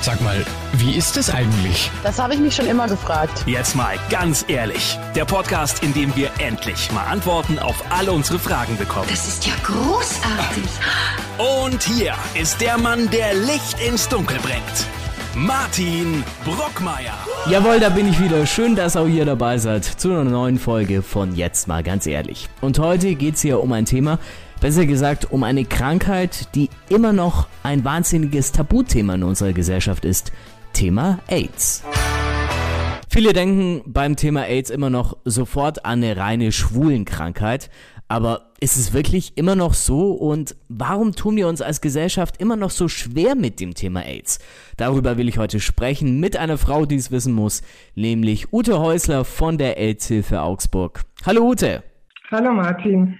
Sag mal, wie ist es eigentlich? Das habe ich mich schon immer gefragt. Jetzt mal ganz ehrlich. Der Podcast, in dem wir endlich mal Antworten auf alle unsere Fragen bekommen. Das ist ja großartig. Und hier ist der Mann, der Licht ins Dunkel bringt. Martin Brockmeier. Jawohl, da bin ich wieder. Schön, dass auch ihr dabei seid zu einer neuen Folge von Jetzt mal ganz ehrlich. Und heute geht's hier um ein Thema, besser gesagt um eine Krankheit, die immer noch ein wahnsinniges Tabuthema in unserer Gesellschaft ist. Thema AIDS. Viele denken beim Thema AIDS immer noch sofort an eine reine Schwulenkrankheit. Aber ist es wirklich immer noch so und warum tun wir uns als Gesellschaft immer noch so schwer mit dem Thema AIDS? Darüber will ich heute sprechen mit einer Frau, die es wissen muss, nämlich Ute Häusler von der AIDS-Hilfe Augsburg. Hallo Ute. Hallo Martin.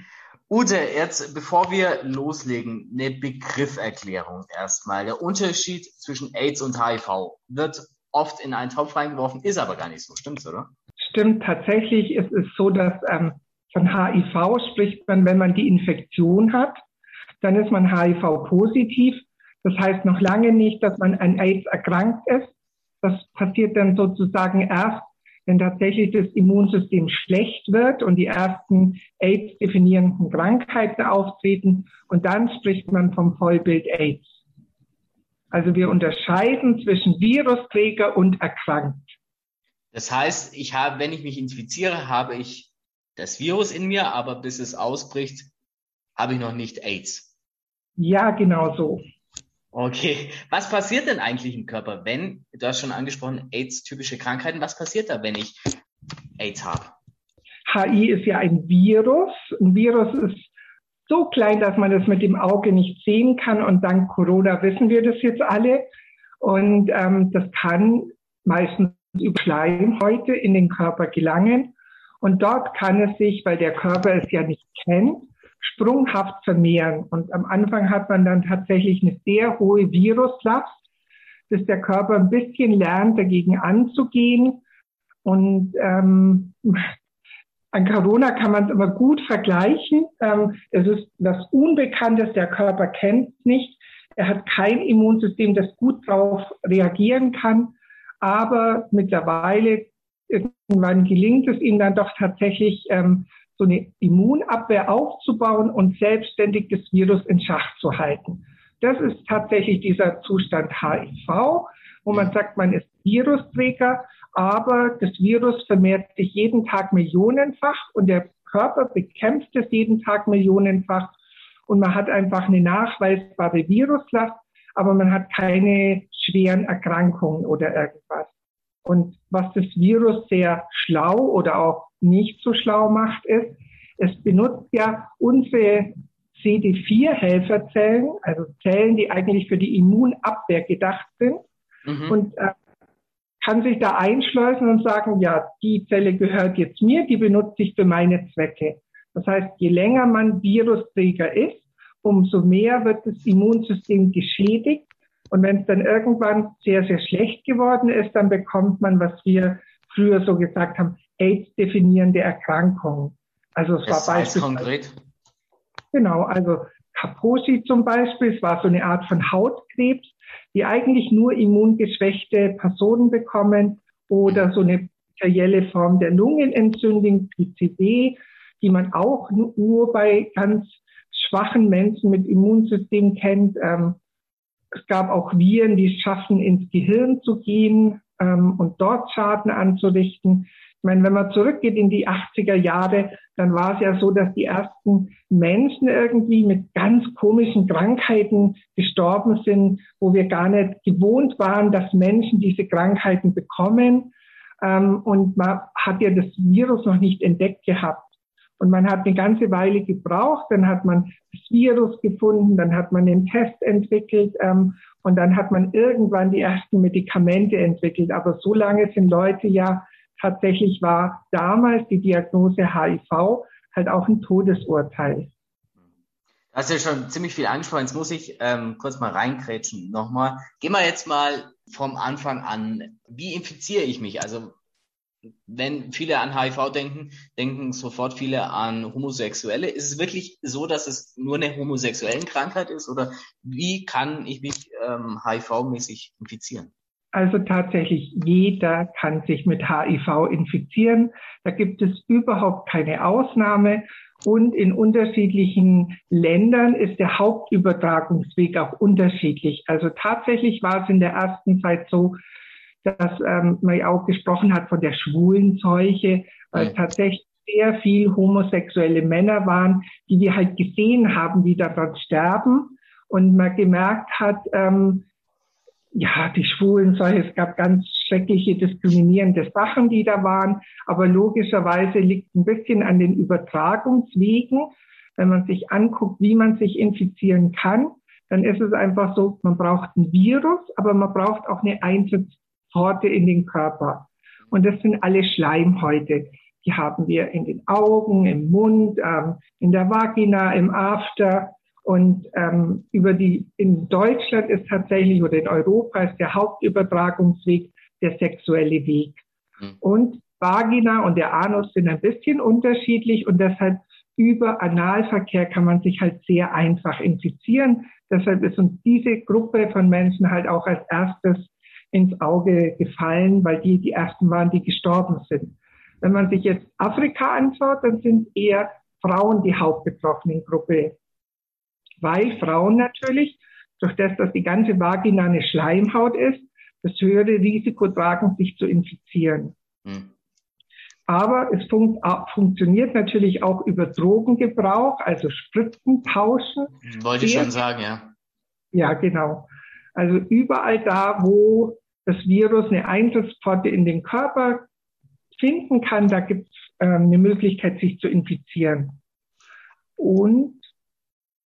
Ute, jetzt bevor wir loslegen, eine Begrifferklärung erstmal. Der Unterschied zwischen AIDS und HIV wird oft in einen Topf reingeworfen, ist aber gar nicht so. Stimmt's, oder? Stimmt, tatsächlich ist es so, dass ähm, von HIV spricht man, wenn man die Infektion hat, dann ist man HIV-positiv. Das heißt noch lange nicht, dass man an AIDS erkrankt ist. Das passiert dann sozusagen erst, wenn tatsächlich das Immunsystem schlecht wird und die ersten AIDS-definierenden Krankheiten auftreten. Und dann spricht man vom Vollbild AIDS. Also wir unterscheiden zwischen Virusträger und erkrankt. Das heißt, ich habe, wenn ich mich infiziere, habe ich das Virus in mir, aber bis es ausbricht, habe ich noch nicht AIDS. Ja, genau so. Okay, was passiert denn eigentlich im Körper, wenn, du hast schon angesprochen, AIDS-typische Krankheiten, was passiert da, wenn ich AIDS habe? HI ist ja ein Virus. Ein Virus ist so klein, dass man das mit dem Auge nicht sehen kann und dank Corona wissen wir das jetzt alle. Und ähm, das kann meistens über Schleimhäute in den Körper gelangen und dort kann es sich, weil der Körper es ja nicht kennt, sprunghaft vermehren. Und am Anfang hat man dann tatsächlich eine sehr hohe Viruslast, bis der Körper ein bisschen lernt, dagegen anzugehen. Und ähm, an Corona kann man es immer gut vergleichen. Ähm, es ist was Unbekanntes, der Körper kennt es nicht. Er hat kein Immunsystem, das gut darauf reagieren kann. Aber mittlerweile irgendwann gelingt es ihm dann doch tatsächlich, ähm, so eine Immunabwehr aufzubauen und selbstständig das Virus in Schach zu halten. Das ist tatsächlich dieser Zustand HIV, wo man sagt, man ist Virusträger, aber das Virus vermehrt sich jeden Tag millionenfach und der Körper bekämpft es jeden Tag millionenfach und man hat einfach eine nachweisbare Viruslast, aber man hat keine schweren Erkrankungen oder irgendwas. Und was das Virus sehr schlau oder auch nicht so schlau macht, ist, es benutzt ja unsere CD4-Helferzellen, also Zellen, die eigentlich für die Immunabwehr gedacht sind, mhm. und äh, kann sich da einschleusen und sagen, ja, die Zelle gehört jetzt mir, die benutze ich für meine Zwecke. Das heißt, je länger man Virusträger ist, umso mehr wird das Immunsystem geschädigt und wenn es dann irgendwann sehr, sehr schlecht geworden ist, dann bekommt man, was wir früher so gesagt haben, AIDS-definierende Erkrankungen. Also es das war beispielsweise. Konkret? Genau, also Kaposi zum Beispiel, es war so eine Art von Hautkrebs, die eigentlich nur immungeschwächte Personen bekommen oder so eine bakterielle Form der Lungenentzündung, PCB, die man auch nur bei ganz schwachen Menschen mit Immunsystem kennt. Ähm, es gab auch Viren, die es schaffen, ins Gehirn zu gehen ähm, und dort Schaden anzurichten. Ich meine, wenn man zurückgeht in die 80er Jahre, dann war es ja so, dass die ersten Menschen irgendwie mit ganz komischen Krankheiten gestorben sind, wo wir gar nicht gewohnt waren, dass Menschen diese Krankheiten bekommen. Ähm, und man hat ja das Virus noch nicht entdeckt gehabt. Und man hat eine ganze Weile gebraucht, dann hat man das Virus gefunden, dann hat man den Test entwickelt ähm, und dann hat man irgendwann die ersten Medikamente entwickelt. Aber so lange sind Leute ja, tatsächlich war damals die Diagnose HIV halt auch ein Todesurteil. Du hast ja schon ziemlich viel angesprochen. Jetzt muss ich ähm, kurz mal reinkrätschen nochmal. Gehen wir jetzt mal vom Anfang an. Wie infiziere ich mich? Also wenn viele an HIV denken, denken sofort viele an Homosexuelle. Ist es wirklich so, dass es nur eine homosexuellen Krankheit ist oder wie kann ich mich ähm, HIV-mäßig infizieren? Also tatsächlich jeder kann sich mit HIV infizieren. Da gibt es überhaupt keine Ausnahme. Und in unterschiedlichen Ländern ist der Hauptübertragungsweg auch unterschiedlich. Also tatsächlich war es in der ersten Zeit so, dass ähm, man ja auch gesprochen hat von der schwulen Seuche, weil mhm. tatsächlich sehr viel homosexuelle Männer waren, die wir halt gesehen haben, die daran sterben und man gemerkt hat, ähm, ja, die Schwulen, es gab ganz schreckliche diskriminierende Sachen, die da waren, aber logischerweise liegt ein bisschen an den Übertragungswegen. Wenn man sich anguckt, wie man sich infizieren kann, dann ist es einfach so, man braucht ein Virus, aber man braucht auch eine Eintrittspforte in den Körper. Und das sind alle Schleimhäute. Die haben wir in den Augen, im Mund, ähm, in der Vagina, im After. Und ähm, über die in Deutschland ist tatsächlich oder in Europa ist der Hauptübertragungsweg der sexuelle Weg. Mhm. Und Vagina und der Anus sind ein bisschen unterschiedlich und deshalb über Analverkehr kann man sich halt sehr einfach infizieren. Deshalb ist uns diese Gruppe von Menschen halt auch als erstes ins Auge gefallen, weil die die ersten waren, die gestorben sind. Wenn man sich jetzt Afrika anschaut, dann sind eher Frauen die hauptbetroffenen Gruppe weil Frauen natürlich, durch das, dass die ganze Vagina eine Schleimhaut ist, das höhere Risiko tragen, sich zu infizieren. Hm. Aber es fun funktioniert natürlich auch über Drogengebrauch, also Spritzen tauschen. Wollte ich schon sagen, ja. Ja, genau. Also überall da, wo das Virus eine Eintrittspforte in den Körper finden kann, da gibt es ähm, eine Möglichkeit, sich zu infizieren. Und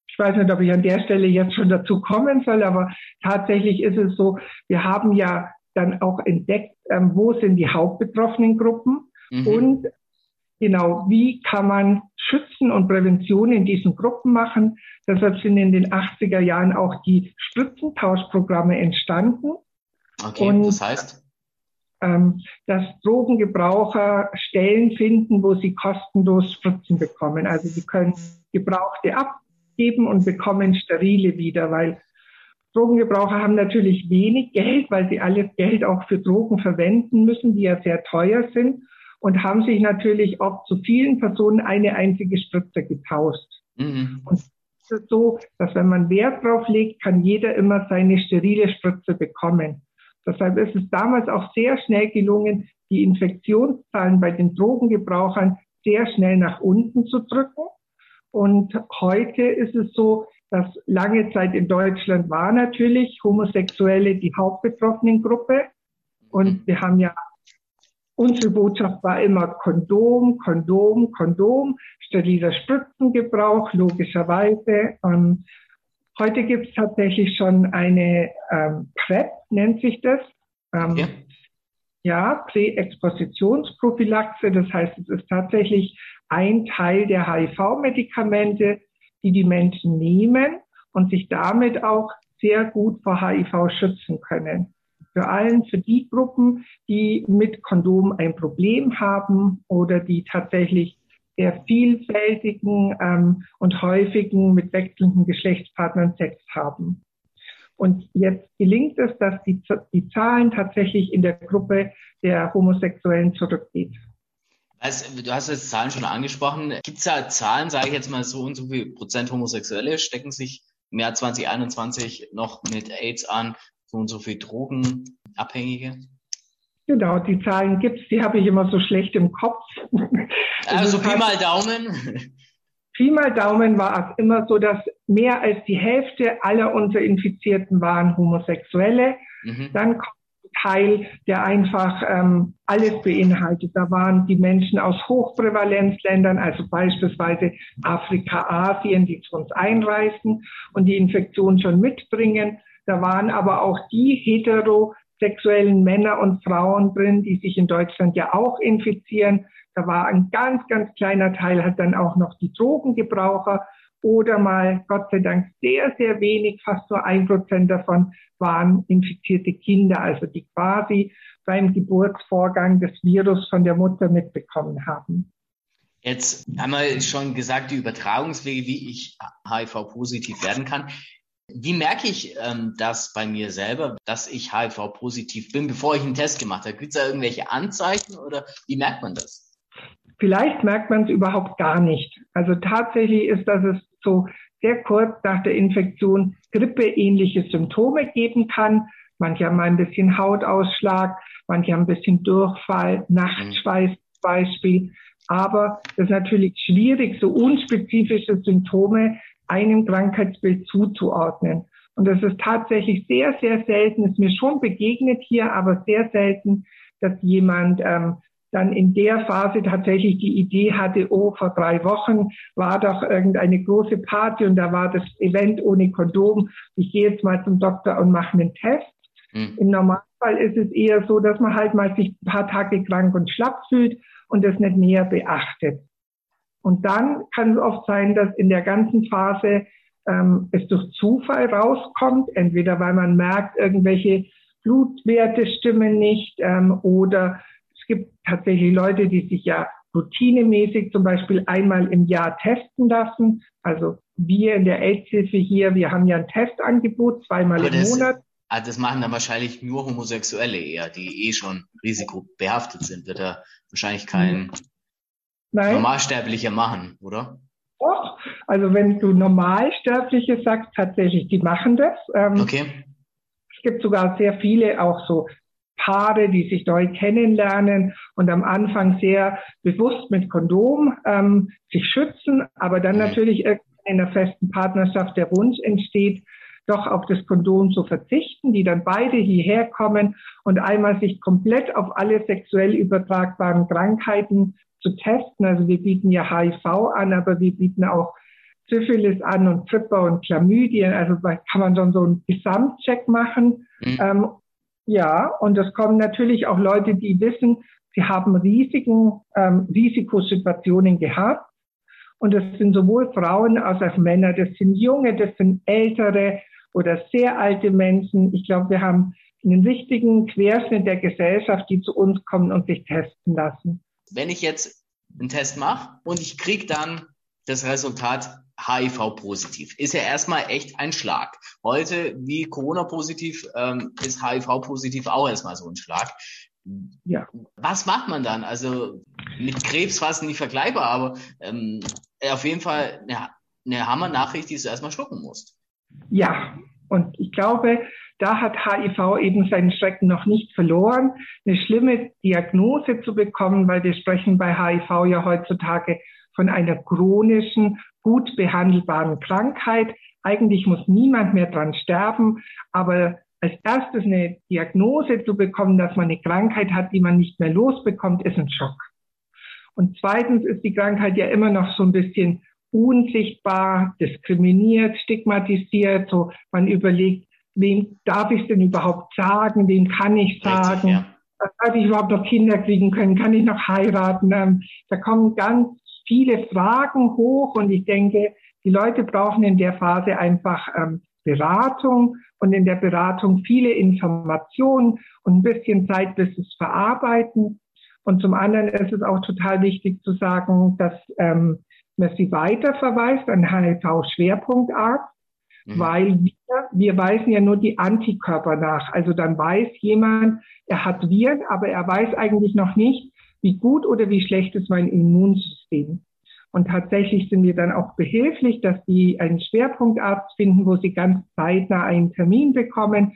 ich weiß nicht, ob ich an der Stelle jetzt schon dazu kommen soll, aber tatsächlich ist es so, wir haben ja dann auch entdeckt, ähm, wo sind die hauptbetroffenen Gruppen mhm. und genau, wie kann man Schützen und Prävention in diesen Gruppen machen. Deshalb sind in den 80er Jahren auch die Spritzentauschprogramme entstanden. Okay, und, das heißt? Ähm, dass Drogengebraucher Stellen finden, wo sie kostenlos Spritzen bekommen. Also sie können Gebrauchte ab geben und bekommen sterile wieder, weil Drogengebraucher haben natürlich wenig Geld, weil sie alles Geld auch für Drogen verwenden müssen, die ja sehr teuer sind und haben sich natürlich oft zu vielen Personen eine einzige Spritze getauscht. Mhm. Und es ist so, dass wenn man Wert drauf legt, kann jeder immer seine sterile Spritze bekommen. Deshalb ist es damals auch sehr schnell gelungen, die Infektionszahlen bei den Drogengebrauchern sehr schnell nach unten zu drücken. Und heute ist es so, dass lange Zeit in Deutschland war natürlich Homosexuelle die hauptbetroffenen Gruppe. Und wir haben ja, unsere Botschaft war immer Kondom, Kondom, Kondom, steriler Spritzengebrauch, logischerweise. Und heute gibt es tatsächlich schon eine ähm, PrEP, nennt sich das. Ähm, ja. ja, Präexpositionsprophylaxe. Das heißt, es ist tatsächlich ein Teil der HIV-Medikamente, die die Menschen nehmen und sich damit auch sehr gut vor HIV schützen können. Für allen, für die Gruppen, die mit Kondom ein Problem haben oder die tatsächlich sehr vielfältigen ähm, und häufigen mit wechselnden Geschlechtspartnern Sex haben. Und jetzt gelingt es, dass die, die Zahlen tatsächlich in der Gruppe der Homosexuellen zurückgeht. Also, du hast jetzt Zahlen schon angesprochen. Gibt es da Zahlen, sage ich jetzt mal so und so viel Prozent Homosexuelle stecken sich im Jahr 2021 noch mit AIDS an, so und so viel Drogenabhängige? Genau, die Zahlen gibt's, die habe ich immer so schlecht im Kopf. Also Pi mal Daumen. Pi mal Daumen war es immer so, dass mehr als die Hälfte aller unserer Infizierten waren Homosexuelle. Mhm. Dann kommt Teil, der einfach ähm, alles beinhaltet. Da waren die Menschen aus Hochprävalenzländern, also beispielsweise Afrika, Asien, die zu uns einreisen und die Infektion schon mitbringen. Da waren aber auch die heterosexuellen Männer und Frauen drin, die sich in Deutschland ja auch infizieren. Da war ein ganz, ganz kleiner Teil halt dann auch noch die Drogengebraucher oder mal, Gott sei Dank, sehr, sehr wenig, fast nur ein Prozent davon waren infizierte Kinder, also die quasi beim Geburtsvorgang des Virus von der Mutter mitbekommen haben. Jetzt haben wir schon gesagt, die Übertragungswege, wie ich HIV-positiv werden kann. Wie merke ich ähm, das bei mir selber, dass ich HIV-positiv bin, bevor ich einen Test gemacht habe? Gibt es da irgendwelche Anzeichen oder wie merkt man das? Vielleicht merkt man es überhaupt gar nicht. Also tatsächlich ist, dass es so sehr kurz nach der Infektion grippeähnliche Symptome geben kann. Manche haben ein bisschen Hautausschlag, manche haben ein bisschen Durchfall, Nachtschweiß zum Beispiel. Aber es ist natürlich schwierig, so unspezifische Symptome einem Krankheitsbild zuzuordnen. Und das ist tatsächlich sehr, sehr selten, ist mir schon begegnet hier, aber sehr selten, dass jemand ähm, dann in der Phase tatsächlich die Idee hatte, oh, vor drei Wochen war doch irgendeine große Party und da war das Event ohne Kondom. Ich gehe jetzt mal zum Doktor und mache einen Test. Mhm. Im Normalfall ist es eher so, dass man halt mal sich ein paar Tage krank und schlapp fühlt und das nicht näher beachtet. Und dann kann es oft sein, dass in der ganzen Phase ähm, es durch Zufall rauskommt, entweder weil man merkt, irgendwelche Blutwerte stimmen nicht ähm, oder es gibt tatsächlich Leute, die sich ja routinemäßig zum Beispiel einmal im Jahr testen lassen. Also wir in der AIDS-Hilfe hier, wir haben ja ein Testangebot zweimal Aber im das, Monat. Also das machen dann wahrscheinlich nur Homosexuelle eher, die eh schon risikobehaftet sind. Wird da wahrscheinlich kein Nein. Normalsterblicher machen, oder? Doch. Also wenn du Normalsterbliche sagst, tatsächlich, die machen das. Ähm, okay. Es gibt sogar sehr viele auch so Paare, die sich neu kennenlernen und am Anfang sehr bewusst mit Kondom ähm, sich schützen, aber dann mhm. natürlich in einer festen Partnerschaft der Wunsch entsteht, doch auf das Kondom zu verzichten, die dann beide hierher kommen und einmal sich komplett auf alle sexuell übertragbaren Krankheiten zu testen. Also wir bieten ja HIV an, aber wir bieten auch Syphilis an und Tripper und Chlamydien. Also da kann man schon so einen Gesamtcheck machen. Mhm. Ähm, ja, und es kommen natürlich auch Leute, die wissen, sie haben Risiken, ähm, Risikosituationen gehabt. Und das sind sowohl Frauen als auch Männer, das sind junge, das sind ältere oder sehr alte Menschen. Ich glaube, wir haben einen richtigen Querschnitt der Gesellschaft, die zu uns kommen und sich testen lassen wenn ich jetzt einen Test mache und ich kriege dann das Resultat HIV-positiv, ist ja erstmal echt ein Schlag. Heute, wie Corona-positiv, ähm, ist HIV-positiv auch erstmal so ein Schlag. Ja. Was macht man dann? Also mit Krebs fast nicht vergleichbar, aber ähm, auf jeden Fall eine, eine Hammer-Nachricht, die du erstmal schlucken musst. Ja, und ich glaube, da hat HIV eben seinen Schrecken noch nicht verloren, eine schlimme Diagnose zu bekommen, weil wir sprechen bei HIV ja heutzutage von einer chronischen, gut behandelbaren Krankheit. Eigentlich muss niemand mehr dran sterben, aber als erstes eine Diagnose zu bekommen, dass man eine Krankheit hat, die man nicht mehr losbekommt, ist ein Schock. Und zweitens ist die Krankheit ja immer noch so ein bisschen unsichtbar, diskriminiert, stigmatisiert. So, man überlegt, wem darf ich denn überhaupt sagen, wem kann ich sagen, Richtig, ja. darf ich überhaupt noch Kinder kriegen können, kann ich noch heiraten. Ähm, da kommen ganz viele Fragen hoch und ich denke, die Leute brauchen in der Phase einfach ähm, Beratung und in der Beratung viele Informationen und ein bisschen Zeit, bis es verarbeiten. Und zum anderen ist es auch total wichtig zu sagen, dass ähm, man sie weiterverweist an HIV-Schwerpunktarzt Mhm. Weil wir, wir weisen ja nur die Antikörper nach. Also dann weiß jemand, er hat Viren, aber er weiß eigentlich noch nicht, wie gut oder wie schlecht ist mein Immunsystem. Und tatsächlich sind wir dann auch behilflich, dass die einen Schwerpunktarzt finden, wo sie ganz zeitnah einen Termin bekommen.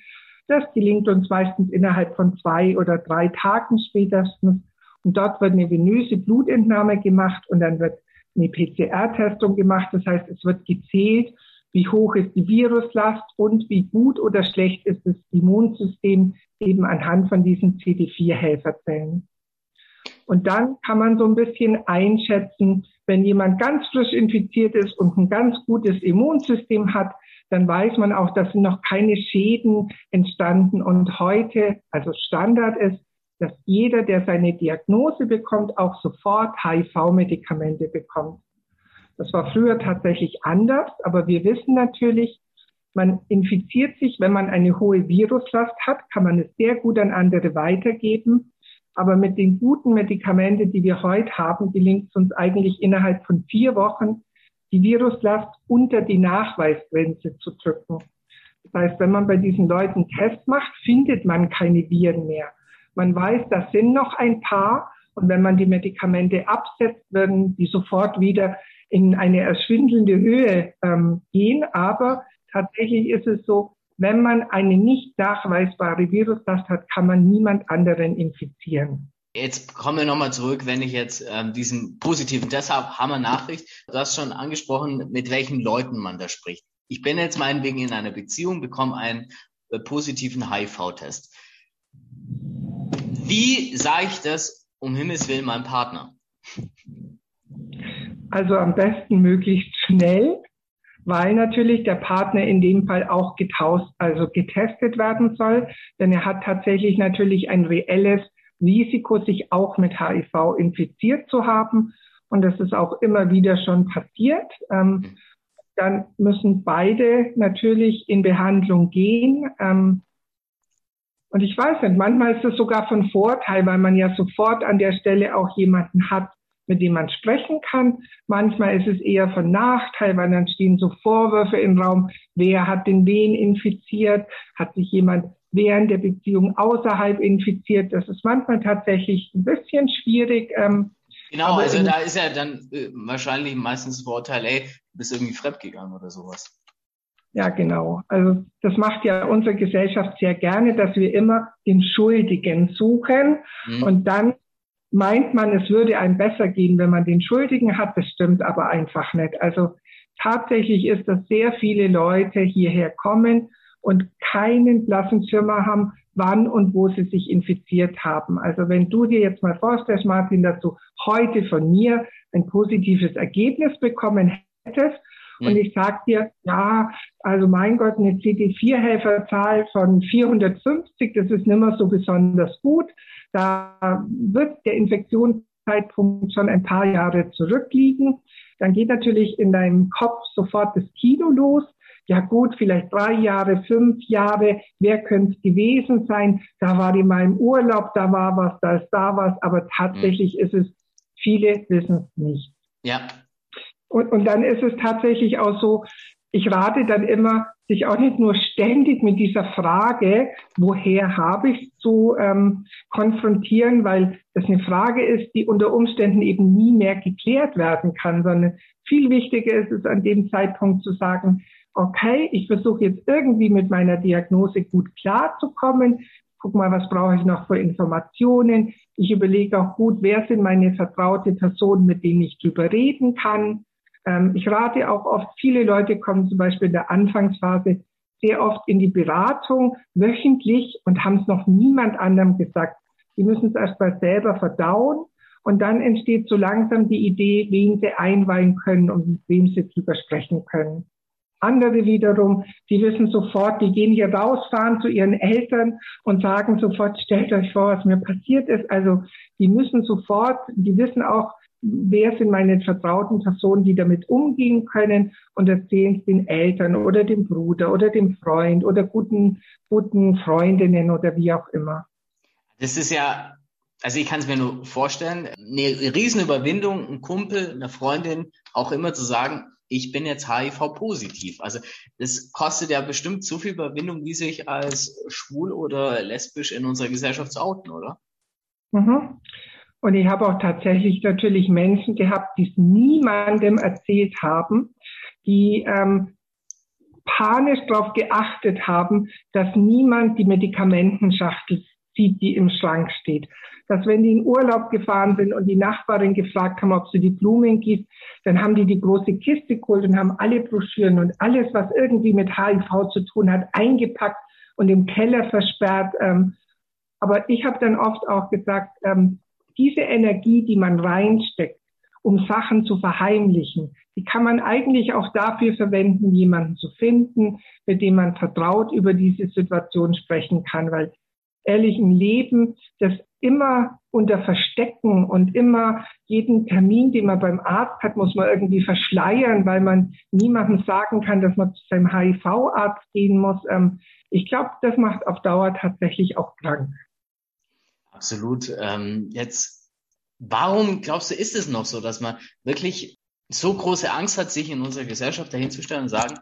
Das gelingt uns meistens innerhalb von zwei oder drei Tagen spätestens. Und dort wird eine venöse Blutentnahme gemacht und dann wird eine PCR-Testung gemacht. Das heißt, es wird gezählt, wie hoch ist die Viruslast und wie gut oder schlecht ist das Immunsystem eben anhand von diesen CD4-Helferzellen. Und dann kann man so ein bisschen einschätzen, wenn jemand ganz frisch infiziert ist und ein ganz gutes Immunsystem hat, dann weiß man auch, dass noch keine Schäden entstanden. Und heute, also Standard ist, dass jeder, der seine Diagnose bekommt, auch sofort HIV-Medikamente bekommt. Das war früher tatsächlich anders, aber wir wissen natürlich, man infiziert sich, wenn man eine hohe Viruslast hat, kann man es sehr gut an andere weitergeben. Aber mit den guten Medikamenten, die wir heute haben, gelingt es uns eigentlich innerhalb von vier Wochen, die Viruslast unter die Nachweisgrenze zu drücken. Das heißt, wenn man bei diesen Leuten Tests macht, findet man keine Viren mehr. Man weiß, das sind noch ein paar. Und wenn man die Medikamente absetzt, werden die sofort wieder in eine erschwindelnde Höhe ähm, gehen. Aber tatsächlich ist es so, wenn man eine nicht nachweisbare Viruslast hat, kann man niemand anderen infizieren. Jetzt kommen wir nochmal zurück, wenn ich jetzt ähm, diesen positiven, deshalb Hammer Nachricht, du hast schon angesprochen, mit welchen Leuten man da spricht. Ich bin jetzt meinetwegen in einer Beziehung, bekomme einen äh, positiven HIV-Test. Wie sage ich das um Himmels Willen meinem Partner? Also am besten möglichst schnell, weil natürlich der Partner in dem Fall auch getauscht, also getestet werden soll, denn er hat tatsächlich natürlich ein reelles Risiko, sich auch mit HIV infiziert zu haben. Und das ist auch immer wieder schon passiert. Ähm, dann müssen beide natürlich in Behandlung gehen. Ähm, und ich weiß nicht, manchmal ist es sogar von Vorteil, weil man ja sofort an der Stelle auch jemanden hat, mit dem man sprechen kann. Manchmal ist es eher von Nachteil, weil dann stehen so Vorwürfe im Raum, wer hat den wen infiziert, hat sich jemand während der Beziehung außerhalb infiziert. Das ist manchmal tatsächlich ein bisschen schwierig. Ähm, genau, also da ist ja dann äh, wahrscheinlich meistens das Vorteil, ey, du bist irgendwie fremdgegangen oder sowas. Ja, genau. Also das macht ja unsere Gesellschaft sehr gerne, dass wir immer den Schuldigen suchen mhm. und dann meint man, es würde einem besser gehen, wenn man den Schuldigen hat. Das stimmt aber einfach nicht. Also tatsächlich ist, dass sehr viele Leute hierher kommen und keinen blassen Schimmer haben, wann und wo sie sich infiziert haben. Also wenn du dir jetzt mal vorstellst, Martin, dass du heute von mir ein positives Ergebnis bekommen hättest und hm. ich sag dir, ja, also mein Gott, eine CD4-Helferzahl von 450, das ist nicht mehr so besonders gut. Da wird der Infektionszeitpunkt schon ein paar Jahre zurückliegen. Dann geht natürlich in deinem Kopf sofort das Kino los. Ja gut, vielleicht drei Jahre, fünf Jahre, wer könnte es gewesen sein? Da war die mal im Urlaub, da war was, da ist da was, aber tatsächlich mhm. ist es, viele wissen es nicht. Ja. Und, und dann ist es tatsächlich auch so, ich rate dann immer, sich auch nicht nur ständig mit dieser Frage, woher habe ich zu ähm, konfrontieren, weil das eine Frage ist, die unter Umständen eben nie mehr geklärt werden kann, sondern viel wichtiger ist es an dem Zeitpunkt zu sagen, okay, ich versuche jetzt irgendwie mit meiner Diagnose gut klarzukommen. Guck mal, was brauche ich noch für Informationen? Ich überlege auch gut, wer sind meine vertraute Personen, mit denen ich drüber reden kann. Ähm, ich rate auch oft, viele Leute kommen zum Beispiel in der Anfangsphase sehr oft in die Beratung wöchentlich und haben es noch niemand anderem gesagt. Die müssen es erst mal selber verdauen und dann entsteht so langsam die Idee, wen sie einweihen können und mit wem sie drüber sprechen können. Andere wiederum, die wissen sofort, die gehen hier rausfahren zu ihren Eltern und sagen sofort, stellt euch vor, was mir passiert ist. Also die müssen sofort, die wissen auch, wer sind meine vertrauten Personen, die damit umgehen können und erzählen es den Eltern oder dem Bruder oder dem Freund oder guten, guten Freundinnen oder wie auch immer. Das ist ja, also ich kann es mir nur vorstellen, eine Riesenüberwindung, ein Kumpel, eine Freundin, auch immer zu sagen, ich bin jetzt HIV-positiv. Also das kostet ja bestimmt so viel Überwindung, wie sich als schwul oder lesbisch in unserer Gesellschaft zu outen, oder? Mhm. Und ich habe auch tatsächlich natürlich Menschen gehabt, die es niemandem erzählt haben, die ähm, panisch darauf geachtet haben, dass niemand die Medikamentenschachtel sieht, die im Schrank steht. Dass wenn die in Urlaub gefahren sind und die Nachbarin gefragt haben, ob sie die Blumen gießt, dann haben die die große Kiste geholt und haben alle Broschüren und alles, was irgendwie mit HIV zu tun hat, eingepackt und im Keller versperrt. Ähm, aber ich habe dann oft auch gesagt, ähm, diese Energie, die man reinsteckt, um Sachen zu verheimlichen, die kann man eigentlich auch dafür verwenden, jemanden zu finden, mit dem man vertraut über diese Situation sprechen kann, weil ehrlich ein Leben, das immer unter Verstecken und immer jeden Termin, den man beim Arzt hat, muss man irgendwie verschleiern, weil man niemandem sagen kann, dass man zu seinem HIV-Arzt gehen muss. Ähm, ich glaube, das macht auf Dauer tatsächlich auch krank. Absolut. Ähm, jetzt, warum glaubst du, ist es noch so, dass man wirklich so große Angst hat, sich in unserer Gesellschaft dahinzustellen und sagen,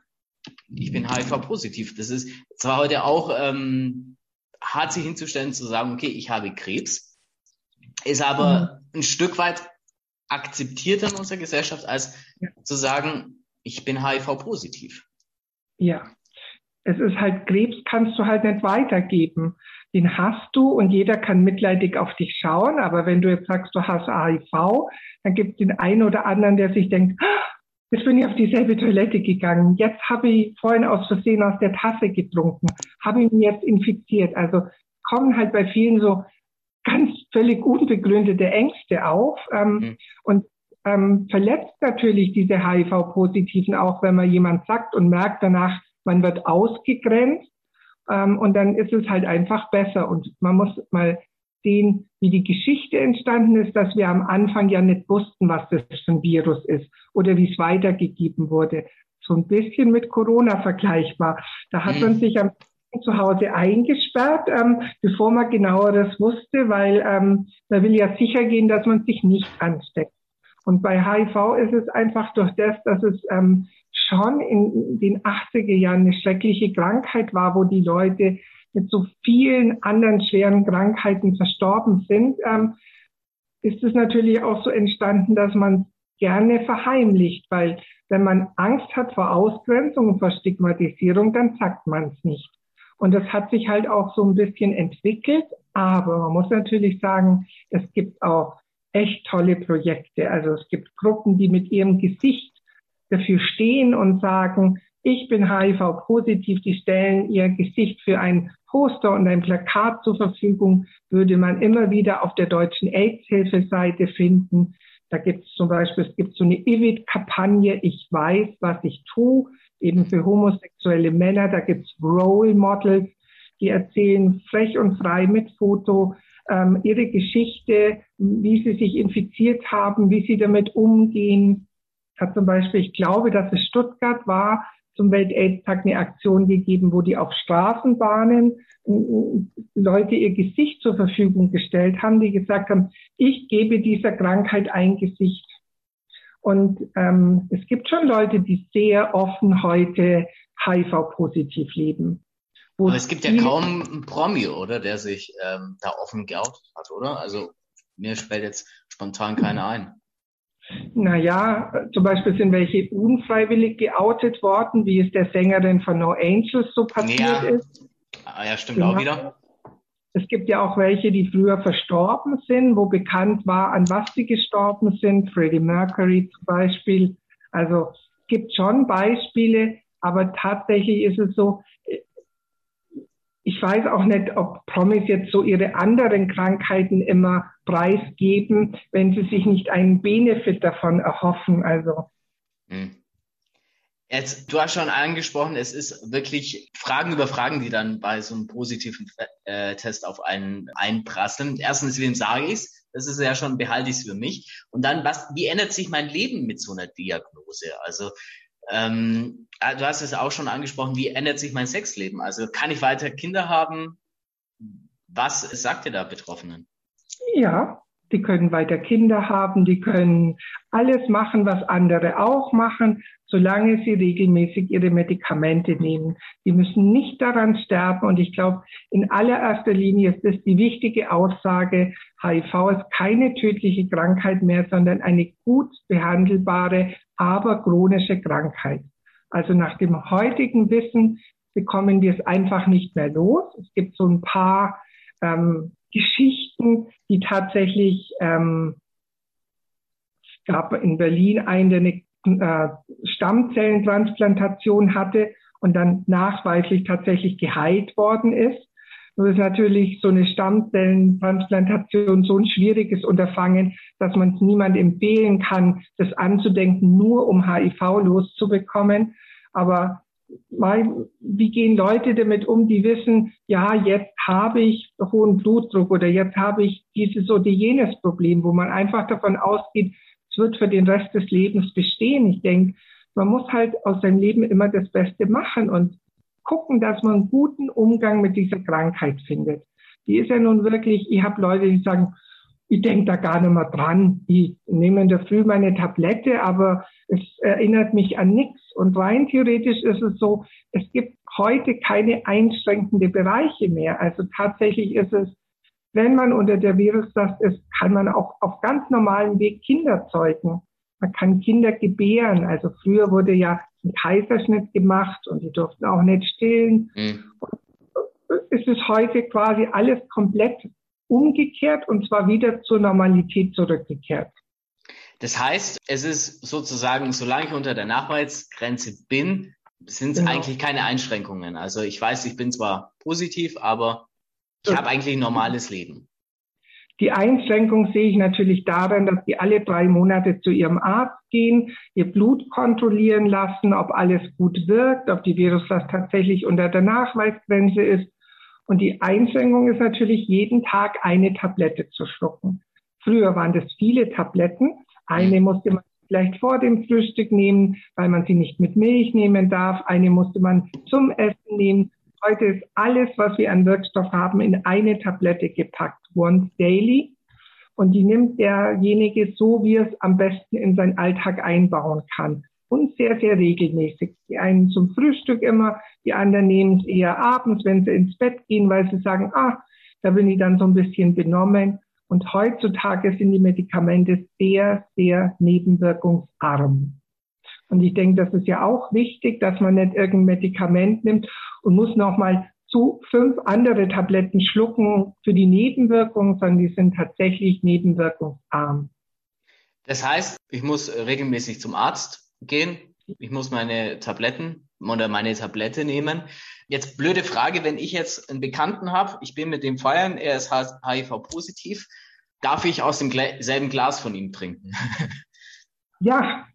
ich bin HIV-positiv. Das ist zwar heute auch ähm, hart, sich hinzustellen, zu sagen, okay, ich habe Krebs, ist aber mhm. ein Stück weit akzeptiert in unserer Gesellschaft, als ja. zu sagen, ich bin HIV-positiv. Ja, es ist halt Krebs, kannst du halt nicht weitergeben. Den hast du und jeder kann mitleidig auf dich schauen. Aber wenn du jetzt sagst, du hast HIV, dann gibt es den einen oder anderen, der sich denkt, ah, Jetzt bin ich auf dieselbe Toilette gegangen. Jetzt habe ich vorhin aus Versehen aus der Tasse getrunken. Habe ich mich jetzt infiziert. Also kommen halt bei vielen so ganz völlig unbegründete Ängste auf ähm, mhm. und ähm, verletzt natürlich diese HIV-Positiven auch, wenn man jemand sagt und merkt danach, man wird ausgegrenzt. Ähm, und dann ist es halt einfach besser. Und man muss mal sehen, wie die Geschichte entstanden ist, dass wir am Anfang ja nicht wussten, was das für ein Virus ist oder wie es weitergegeben wurde. So ein bisschen mit Corona vergleichbar. Da hat man mhm. sich am zu Hause eingesperrt, ähm, bevor man genaueres wusste, weil ähm, man will ja sicher gehen, dass man sich nicht ansteckt. Und bei HIV ist es einfach durch das, dass es ähm, schon in den 80er Jahren eine schreckliche Krankheit war, wo die Leute mit so vielen anderen schweren Krankheiten verstorben sind, ähm, ist es natürlich auch so entstanden, dass man gerne verheimlicht, weil wenn man Angst hat vor Ausgrenzung und vor Stigmatisierung, dann sagt man es nicht. Und das hat sich halt auch so ein bisschen entwickelt, aber man muss natürlich sagen, es gibt auch echt tolle Projekte. Also es gibt Gruppen, die mit ihrem Gesicht dafür stehen und sagen, ich bin HIV-positiv, die stellen ihr Gesicht für ein Poster und ein Plakat zur Verfügung, würde man immer wieder auf der deutschen AIDS-Hilfe-Seite finden. Da gibt es zum Beispiel, es gibt so eine IVID-Kampagne, ich weiß, was ich tue, eben für homosexuelle Männer. Da gibt es Role Models, die erzählen frech und frei mit Foto ähm, ihre Geschichte, wie sie sich infiziert haben, wie sie damit umgehen. Hat zum Beispiel, ich glaube, dass es Stuttgart war, zum Welt-AIDS-Tag eine Aktion gegeben, wo die auf Straßenbahnen Leute ihr Gesicht zur Verfügung gestellt haben, die gesagt haben, ich gebe dieser Krankheit ein Gesicht. Und ähm, es gibt schon Leute, die sehr offen heute HIV-positiv leben. Aber es gibt ja kaum einen Promi, oder, der sich ähm, da offen geoutet hat, oder? Also mir fällt jetzt spontan keiner ein. Naja, zum Beispiel sind welche unfreiwillig geoutet worden, wie es der Sängerin von No Angels so passiert ja. ist. Ah, ja, stimmt genau. auch wieder. Es gibt ja auch welche, die früher verstorben sind, wo bekannt war, an was sie gestorben sind. Freddie Mercury zum Beispiel. Also es gibt schon Beispiele, aber tatsächlich ist es so, ich weiß auch nicht, ob Promis jetzt so ihre anderen Krankheiten immer preisgeben, wenn sie sich nicht einen Benefit davon erhoffen. Also. Hm. Jetzt, du hast schon angesprochen, es ist wirklich Fragen über Fragen, die dann bei so einem positiven äh, Test auf einen einprasseln. Erstens, wem sage ich's? Das ist ja schon behalte ich für mich. Und dann, was, wie ändert sich mein Leben mit so einer Diagnose? Also ähm, ah, du hast es auch schon angesprochen, wie ändert sich mein Sexleben? Also kann ich weiter Kinder haben? Was sagt ihr da Betroffenen? Ja, die können weiter Kinder haben, die können alles machen, was andere auch machen, solange sie regelmäßig ihre Medikamente nehmen. Die müssen nicht daran sterben und ich glaube, in allererster Linie ist das die wichtige Aussage, HIV ist keine tödliche Krankheit mehr, sondern eine gut behandelbare, aber chronische Krankheit. Also nach dem heutigen Wissen bekommen wir es einfach nicht mehr los. Es gibt so ein paar ähm, Geschichten, die tatsächlich, ähm, es gab in Berlin eine, äh, Stammzellentransplantation hatte und dann nachweislich tatsächlich geheilt worden ist. Nur ist natürlich so eine Stammzellentransplantation so ein schwieriges Unterfangen, dass man es niemand empfehlen kann, das anzudenken, nur um HIV loszubekommen. Aber mal, wie gehen Leute damit um, die wissen, ja, jetzt habe ich hohen Blutdruck oder jetzt habe ich dieses oder jenes Problem, wo man einfach davon ausgeht, es wird für den Rest des Lebens bestehen. Ich denke, man muss halt aus seinem Leben immer das Beste machen und gucken, dass man einen guten Umgang mit dieser Krankheit findet. Die ist ja nun wirklich, ich habe Leute, die sagen, ich denke da gar nicht mehr dran. Ich nehme in der Früh meine Tablette, aber es erinnert mich an nichts. Und rein theoretisch ist es so, es gibt heute keine einschränkende Bereiche mehr. Also tatsächlich ist es, wenn man unter der Viruslast ist, kann man auch auf ganz normalem Weg Kinder zeugen. Man kann Kinder gebären. Also früher wurde ja Kaiserschnitt gemacht und die durften auch nicht stillen. Mhm. Es ist heute quasi alles komplett umgekehrt und zwar wieder zur Normalität zurückgekehrt. Das heißt, es ist sozusagen, solange ich unter der Nachweisgrenze bin, sind es genau. eigentlich keine Einschränkungen. Also ich weiß, ich bin zwar positiv, aber ich habe eigentlich ein normales Leben. Die Einschränkung sehe ich natürlich darin, dass die alle drei Monate zu ihrem Arzt gehen, ihr Blut kontrollieren lassen, ob alles gut wirkt, ob die Viruslast tatsächlich unter der Nachweisgrenze ist und die Einschränkung ist natürlich, jeden Tag eine Tablette zu schlucken. Früher waren das viele Tabletten. Eine mhm. musste man vielleicht vor dem Frühstück nehmen, weil man sie nicht mit Milch nehmen darf. Eine musste man zum Essen nehmen. Heute ist alles, was wir an Wirkstoff haben, in eine Tablette gepackt. Once daily. Und die nimmt derjenige so, wie er es am besten in seinen Alltag einbauen kann und sehr, sehr regelmäßig. Die einen zum Frühstück immer, die anderen nehmen es eher abends, wenn sie ins Bett gehen, weil sie sagen, ah, da bin ich dann so ein bisschen benommen. Und heutzutage sind die Medikamente sehr, sehr nebenwirkungsarm. Und ich denke, das ist ja auch wichtig, dass man nicht irgendein Medikament nimmt und muss nochmal zu fünf andere Tabletten schlucken für die Nebenwirkungen, sondern die sind tatsächlich nebenwirkungsarm. Das heißt, ich muss regelmäßig zum Arzt gehen. Ich muss meine Tabletten oder meine Tablette nehmen. Jetzt blöde Frage, wenn ich jetzt einen Bekannten habe, ich bin mit dem feiern, er ist HIV-positiv, darf ich aus dem selben Glas von ihm trinken? Ja,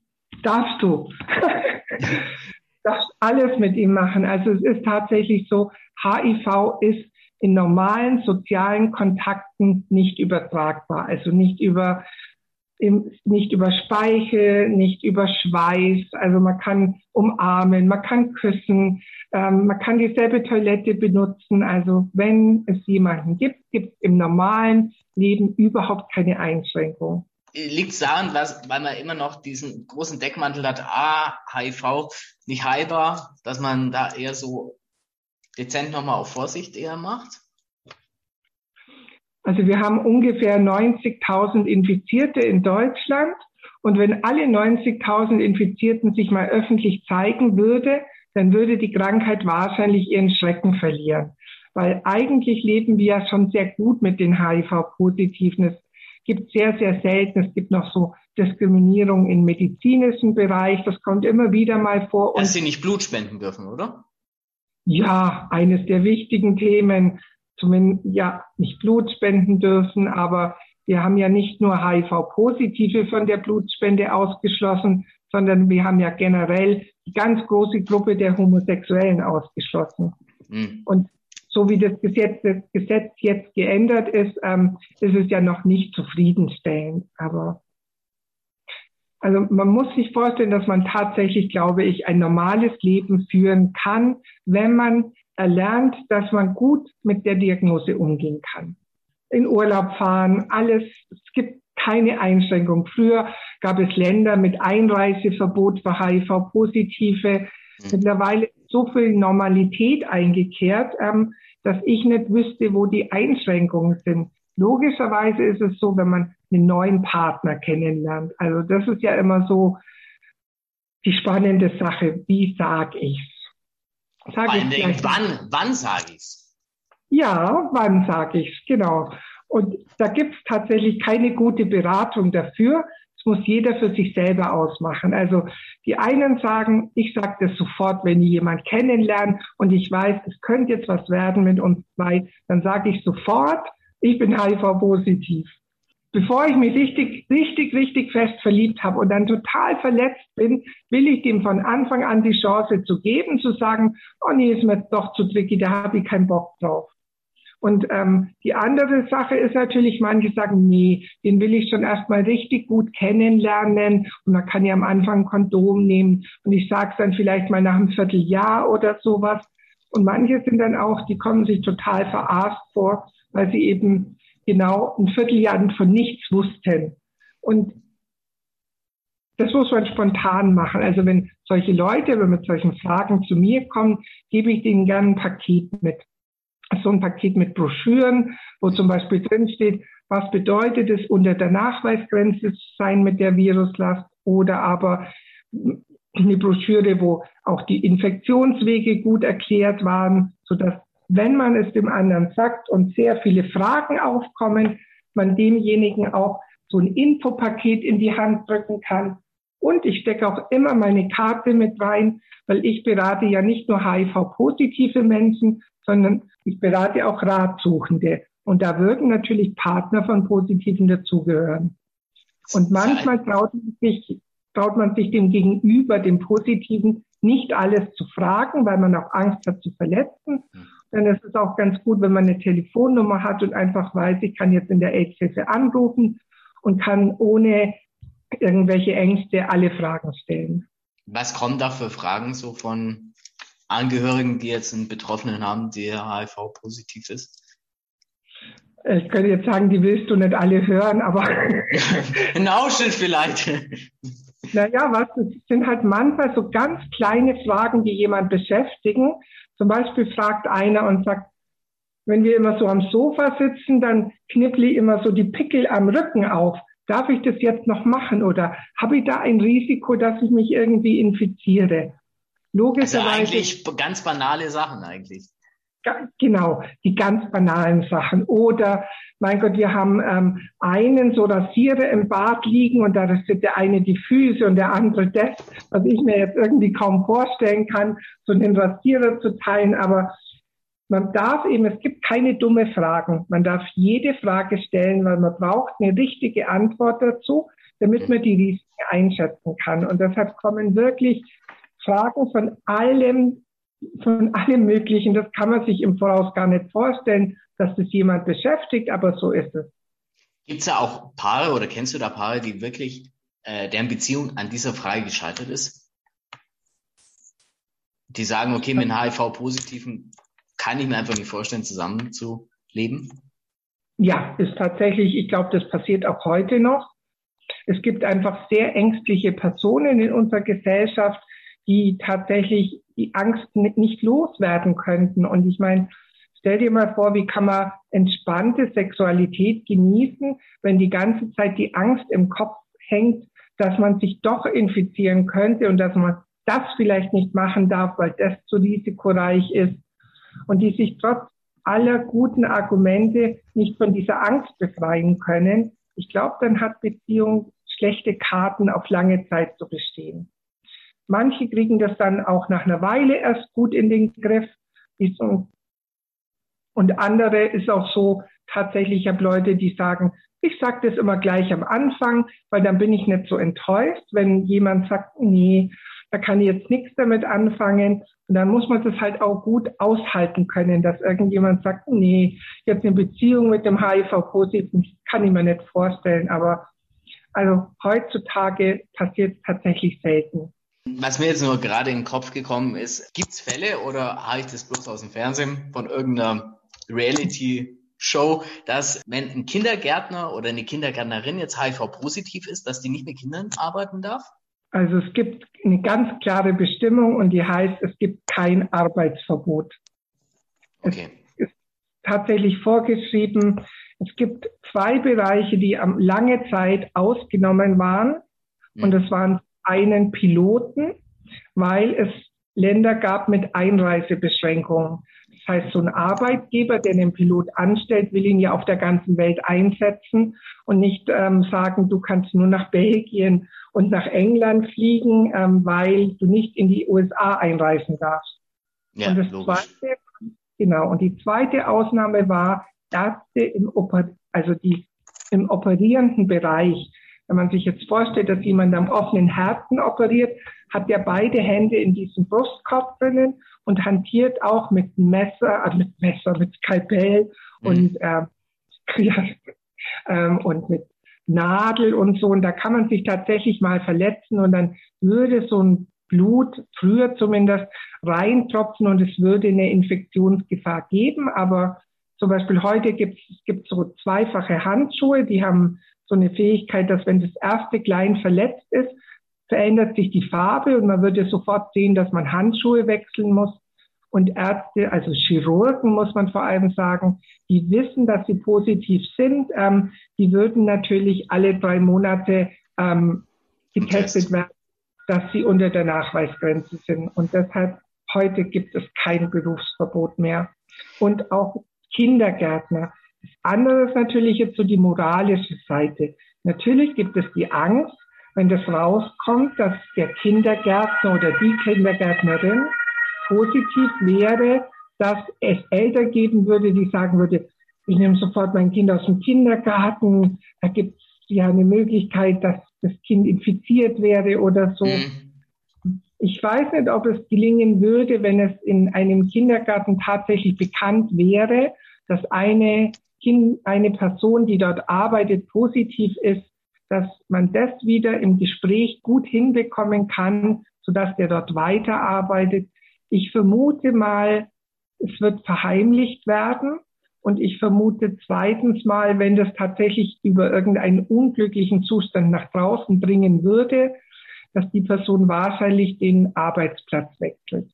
darfst du. darfst alles mit ihm machen. Also es ist tatsächlich so, HIV ist in normalen sozialen Kontakten nicht übertragbar. Also nicht über nicht über Speichel, nicht über Schweiß. Also man kann umarmen, man kann küssen, ähm, man kann dieselbe Toilette benutzen. Also wenn es jemanden gibt, gibt es im normalen Leben überhaupt keine Einschränkung. Liegt es daran, dass, weil man immer noch diesen großen Deckmantel hat, ah, HIV, nicht heilbar, dass man da eher so dezent nochmal auf Vorsicht eher macht? Also wir haben ungefähr 90.000 Infizierte in Deutschland. Und wenn alle 90.000 Infizierten sich mal öffentlich zeigen würde, dann würde die Krankheit wahrscheinlich ihren Schrecken verlieren. Weil eigentlich leben wir ja schon sehr gut mit den HIV-Positiven. Gibt sehr, sehr selten, es gibt noch so Diskriminierung im medizinischen Bereich. Das kommt immer wieder mal vor. Dass sie nicht Blut spenden dürfen, oder? Ja, eines der wichtigen Themen zumindest ja nicht Blut spenden dürfen, aber wir haben ja nicht nur HIV-Positive von der Blutspende ausgeschlossen, sondern wir haben ja generell die ganz große Gruppe der Homosexuellen ausgeschlossen. Mhm. Und so wie das Gesetz, das Gesetz jetzt geändert ist, ähm, ist es ja noch nicht zufriedenstellend. Aber also man muss sich vorstellen, dass man tatsächlich, glaube ich, ein normales Leben führen kann, wenn man erlernt, dass man gut mit der Diagnose umgehen kann. In Urlaub fahren, alles, es gibt keine Einschränkung. Früher gab es Länder mit Einreiseverbot für HIV-Positive. Mhm. Mittlerweile so viel Normalität eingekehrt, ähm, dass ich nicht wüsste, wo die Einschränkungen sind. Logischerweise ist es so, wenn man einen neuen Partner kennenlernt. Also das ist ja immer so die spannende Sache. Wie sage ich's? Sag ich Dingen, wann, wann sage ich's? Ja, wann sage ich's, genau. Und da gibt's tatsächlich keine gute Beratung dafür. Das muss jeder für sich selber ausmachen. Also die einen sagen, ich sage das sofort, wenn ich jemand kennenlernen und ich weiß, es könnte jetzt was werden mit uns zwei, dann sage ich sofort, ich bin HIV-positiv. bevor ich mich richtig, richtig, richtig fest verliebt habe und dann total verletzt bin, will ich dem von Anfang an die Chance zu geben, zu sagen, oh nee, ist mir doch zu tricky, da habe ich keinen Bock drauf. Und ähm, die andere Sache ist natürlich, manche sagen, nee, den will ich schon erstmal richtig gut kennenlernen und man kann ja am Anfang ein Kondom nehmen und ich sage es dann vielleicht mal nach einem Vierteljahr oder sowas. Und manche sind dann auch, die kommen sich total verarscht vor, weil sie eben genau ein Vierteljahr von nichts wussten. Und das muss man spontan machen. Also wenn solche Leute, wenn mit solchen Fragen zu mir kommen, gebe ich denen gerne ein Paket mit. So ein Paket mit Broschüren, wo zum Beispiel drin steht, was bedeutet es, unter der Nachweisgrenze zu sein mit der Viruslast oder aber eine Broschüre, wo auch die Infektionswege gut erklärt waren, sodass wenn man es dem anderen sagt und sehr viele Fragen aufkommen, man demjenigen auch so ein Infopaket in die Hand drücken kann. Und ich stecke auch immer meine Karte mit rein, weil ich berate ja nicht nur HIV-positive Menschen, sondern ich berate auch Ratsuchende. Und da würden natürlich Partner von Positiven dazugehören. Und manchmal traut man sich, traut man sich dem Gegenüber, dem Positiven, nicht alles zu fragen, weil man auch Angst hat zu verletzen. Hm dann ist es auch ganz gut, wenn man eine Telefonnummer hat und einfach weiß, ich kann jetzt in der AIDS-Hilfe anrufen und kann ohne irgendwelche Ängste alle Fragen stellen. Was kommen da für Fragen so von Angehörigen, die jetzt einen Betroffenen haben, der HIV-positiv ist? Ich könnte jetzt sagen, die willst du nicht alle hören, aber. Ein Ausschnitt vielleicht. Naja, was, das sind halt manchmal so ganz kleine Fragen, die jemand beschäftigen. Zum Beispiel fragt einer und sagt, wenn wir immer so am Sofa sitzen, dann knippel ich immer so die Pickel am Rücken auf. Darf ich das jetzt noch machen oder habe ich da ein Risiko, dass ich mich irgendwie infiziere? Logischerweise. Also eigentlich ganz banale Sachen eigentlich. Genau, die ganz banalen Sachen. Oder, mein Gott, wir haben ähm, einen so Rasierer im Bad liegen und da rasiert der eine die Füße und der andere das, was ich mir jetzt irgendwie kaum vorstellen kann, so einen Rasierer zu teilen. Aber man darf eben, es gibt keine dumme Fragen. Man darf jede Frage stellen, weil man braucht eine richtige Antwort dazu, damit man die Risiken einschätzen kann. Und deshalb kommen wirklich Fragen von allem von allem Möglichen. Das kann man sich im Voraus gar nicht vorstellen, dass das jemand beschäftigt, aber so ist es. Gibt es da auch Paare oder kennst du da Paare, die wirklich, äh, deren Beziehung an dieser Frage gescheitert ist? Die sagen, okay, mit einem HIV-Positiven kann ich mir einfach nicht vorstellen, zusammen zu leben? Ja, ist tatsächlich, ich glaube, das passiert auch heute noch. Es gibt einfach sehr ängstliche Personen in unserer Gesellschaft, die tatsächlich die Angst nicht loswerden könnten. Und ich meine, stell dir mal vor, wie kann man entspannte Sexualität genießen, wenn die ganze Zeit die Angst im Kopf hängt, dass man sich doch infizieren könnte und dass man das vielleicht nicht machen darf, weil das zu risikoreich ist und die sich trotz aller guten Argumente nicht von dieser Angst befreien können. Ich glaube, dann hat Beziehung schlechte Karten auf lange Zeit zu bestehen. Manche kriegen das dann auch nach einer Weile erst gut in den Griff. Und andere ist auch so, tatsächlich, ich habe Leute, die sagen, ich sage das immer gleich am Anfang, weil dann bin ich nicht so enttäuscht, wenn jemand sagt, nee, da kann ich jetzt nichts damit anfangen. Und dann muss man das halt auch gut aushalten können, dass irgendjemand sagt, nee, jetzt eine Beziehung mit dem HIV-Positiven kann ich mir nicht vorstellen. Aber also heutzutage passiert es tatsächlich selten. Was mir jetzt nur gerade in den Kopf gekommen ist, gibt es Fälle oder habe ich das bloß aus dem Fernsehen von irgendeiner Reality-Show, dass wenn ein Kindergärtner oder eine Kindergärtnerin jetzt HIV-positiv ist, dass die nicht mit Kindern arbeiten darf? Also es gibt eine ganz klare Bestimmung und die heißt, es gibt kein Arbeitsverbot. Okay. Es ist tatsächlich vorgeschrieben, es gibt zwei Bereiche, die lange Zeit ausgenommen waren. Mhm. Und das waren einen Piloten, weil es Länder gab mit Einreisebeschränkungen. Das heißt, so ein Arbeitgeber, der den Pilot anstellt, will ihn ja auf der ganzen Welt einsetzen und nicht ähm, sagen, du kannst nur nach Belgien und nach England fliegen, ähm, weil du nicht in die USA einreisen darfst. Ja, und das zweite, genau, und die zweite Ausnahme war Ärzte im Oper, also die im operierenden Bereich. Wenn man sich jetzt vorstellt, dass jemand am offenen Herzen operiert, hat er beide Hände in diesem Brustkorb drinnen und hantiert auch mit Messer, also mit Messer, mit Skalpell mhm. und, äh, ja, ähm, und mit Nadel und so. Und da kann man sich tatsächlich mal verletzen und dann würde so ein Blut früher zumindest reintropfen und es würde eine Infektionsgefahr geben. Aber zum Beispiel heute gibt es gibt so zweifache Handschuhe, die haben so eine Fähigkeit, dass wenn das erste klein verletzt ist, verändert sich die Farbe und man würde sofort sehen, dass man Handschuhe wechseln muss. Und Ärzte, also Chirurgen muss man vor allem sagen, die wissen, dass sie positiv sind. Ähm, die würden natürlich alle drei Monate ähm, getestet werden, dass sie unter der Nachweisgrenze sind. Und deshalb heute gibt es kein Berufsverbot mehr. Und auch Kindergärtner. Das andere ist natürlich jetzt so die moralische Seite. Natürlich gibt es die Angst, wenn das rauskommt, dass der Kindergärtner oder die Kindergärtnerin positiv wäre, dass es Eltern geben würde, die sagen würde, ich nehme sofort mein Kind aus dem Kindergarten, da gibt es ja eine Möglichkeit, dass das Kind infiziert wäre oder so. Mhm. Ich weiß nicht, ob es gelingen würde, wenn es in einem Kindergarten tatsächlich bekannt wäre, dass eine, kind, eine Person, die dort arbeitet, positiv ist, dass man das wieder im Gespräch gut hinbekommen kann, sodass der dort weiterarbeitet. Ich vermute mal, es wird verheimlicht werden. Und ich vermute zweitens mal, wenn das tatsächlich über irgendeinen unglücklichen Zustand nach draußen bringen würde, dass die Person wahrscheinlich den Arbeitsplatz wechselt.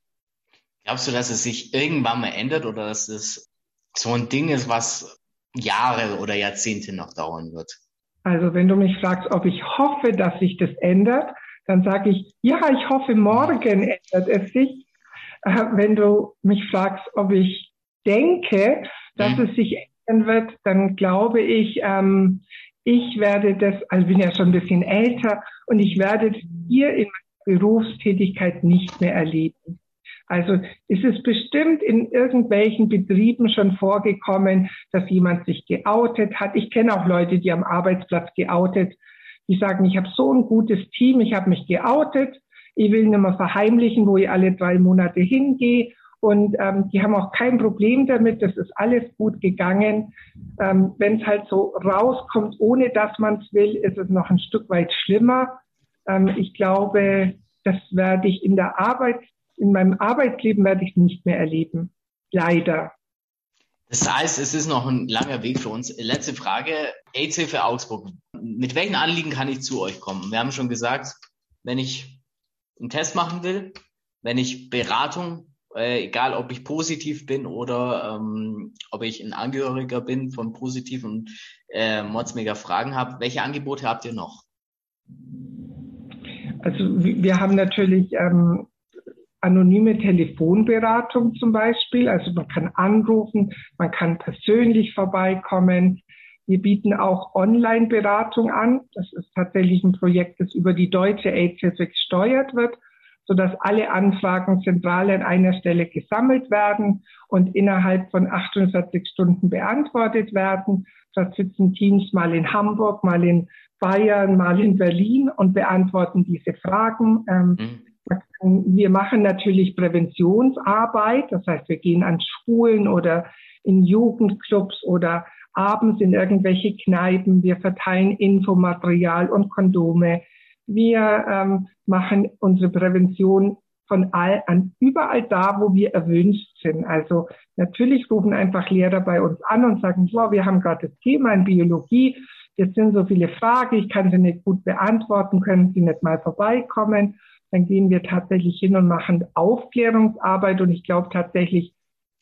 Glaubst du, dass es sich irgendwann mal ändert oder dass es so ein Ding ist, was Jahre oder Jahrzehnte noch dauern wird? Also wenn du mich fragst, ob ich hoffe, dass sich das ändert, dann sage ich, ja, ich hoffe, morgen ändert es sich. Äh, wenn du mich fragst, ob ich denke, dass mhm. es sich ändern wird, dann glaube ich, ähm, ich werde das, also bin ja schon ein bisschen älter und ich werde hier in meiner Berufstätigkeit nicht mehr erleben. Also ist es bestimmt in irgendwelchen Betrieben schon vorgekommen, dass jemand sich geoutet hat. Ich kenne auch Leute, die am Arbeitsplatz geoutet, die sagen, ich habe so ein gutes Team, ich habe mich geoutet ich will nicht mehr verheimlichen, wo ich alle drei Monate hingehe. Und ähm, die haben auch kein Problem damit. Das ist alles gut gegangen. Ähm, Wenn es halt so rauskommt, ohne dass man es will, ist es noch ein Stück weit schlimmer. Ähm, ich glaube, das werde ich in der Arbeit, in meinem Arbeitsleben werde ich nicht mehr erleben. Leider. Das heißt, es ist noch ein langer Weg für uns. Letzte Frage. AIDS-Hilfe Augsburg. Mit welchen Anliegen kann ich zu euch kommen? Wir haben schon gesagt, wenn ich einen Test machen will, wenn ich Beratung, äh, egal ob ich positiv bin oder ähm, ob ich ein Angehöriger bin von positiv und äh, Mods Fragen habe, welche Angebote habt ihr noch? Also wir haben natürlich ähm, anonyme Telefonberatung zum Beispiel. Also man kann anrufen, man kann persönlich vorbeikommen. Wir bieten auch Online-Beratung an. Das ist tatsächlich ein Projekt, das über die deutsche AIDS-Hilfe gesteuert wird, sodass alle Anfragen zentral an einer Stelle gesammelt werden und innerhalb von 48 Stunden beantwortet werden. Da sitzen Teams mal in Hamburg, mal in Bayern, mal in Berlin und beantworten diese Fragen. Ähm, mhm. Wir machen natürlich Präventionsarbeit, das heißt, wir gehen an Schulen oder in Jugendclubs oder abends in irgendwelche Kneipen, wir verteilen Infomaterial und Kondome. Wir ähm, machen unsere Prävention von all an überall da, wo wir erwünscht sind. Also natürlich rufen einfach Lehrer bei uns an und sagen, wow, wir haben gerade das Thema in Biologie, jetzt sind so viele Fragen, ich kann sie nicht gut beantworten, können Sie nicht mal vorbeikommen? Dann gehen wir tatsächlich hin und machen Aufklärungsarbeit und ich glaube tatsächlich,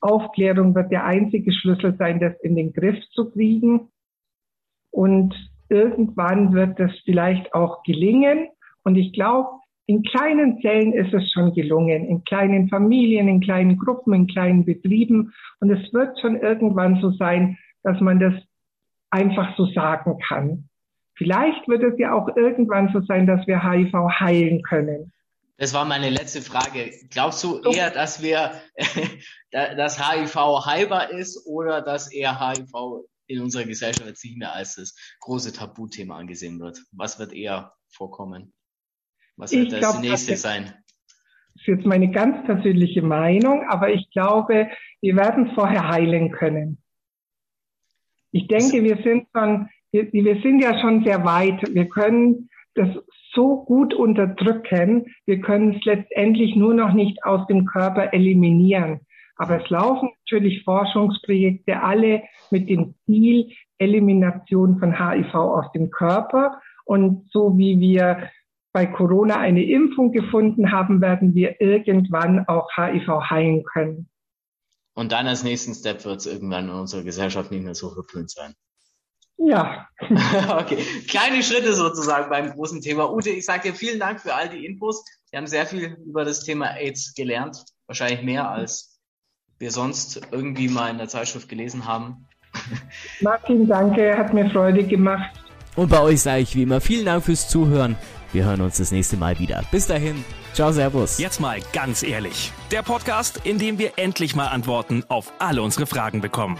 Aufklärung wird der einzige Schlüssel sein, das in den Griff zu kriegen. Und irgendwann wird das vielleicht auch gelingen. Und ich glaube, in kleinen Zellen ist es schon gelungen, in kleinen Familien, in kleinen Gruppen, in kleinen Betrieben. Und es wird schon irgendwann so sein, dass man das einfach so sagen kann. Vielleicht wird es ja auch irgendwann so sein, dass wir HIV heilen können. Das war meine letzte Frage. Glaubst du eher, dass wir, dass HIV heilbar ist oder dass eher HIV in unserer Gesellschaft jetzt nicht mehr als das große Tabuthema angesehen wird? Was wird eher vorkommen? Was wird das glaub, nächste das sein? Das ist jetzt meine ganz persönliche Meinung, aber ich glaube, wir werden es vorher heilen können. Ich denke, wir sind schon, wir, wir sind ja schon sehr weit. Wir können das so gut unterdrücken. Wir können es letztendlich nur noch nicht aus dem Körper eliminieren. Aber es laufen natürlich Forschungsprojekte, alle mit dem Ziel Elimination von HIV aus dem Körper. Und so wie wir bei Corona eine Impfung gefunden haben, werden wir irgendwann auch HIV heilen können. Und dann als nächsten Step wird es irgendwann in unserer Gesellschaft nicht mehr so verpönt sein. Ja. okay, kleine Schritte sozusagen beim großen Thema. Ute, ich sage dir vielen Dank für all die Infos. Wir haben sehr viel über das Thema AIDS gelernt. Wahrscheinlich mehr als wir sonst irgendwie mal in der Zeitschrift gelesen haben. Martin, danke, hat mir Freude gemacht. Und bei euch sage ich wie immer vielen Dank fürs Zuhören. Wir hören uns das nächste Mal wieder. Bis dahin. Ciao, Servus. Jetzt mal ganz ehrlich. Der Podcast, in dem wir endlich mal Antworten auf alle unsere Fragen bekommen.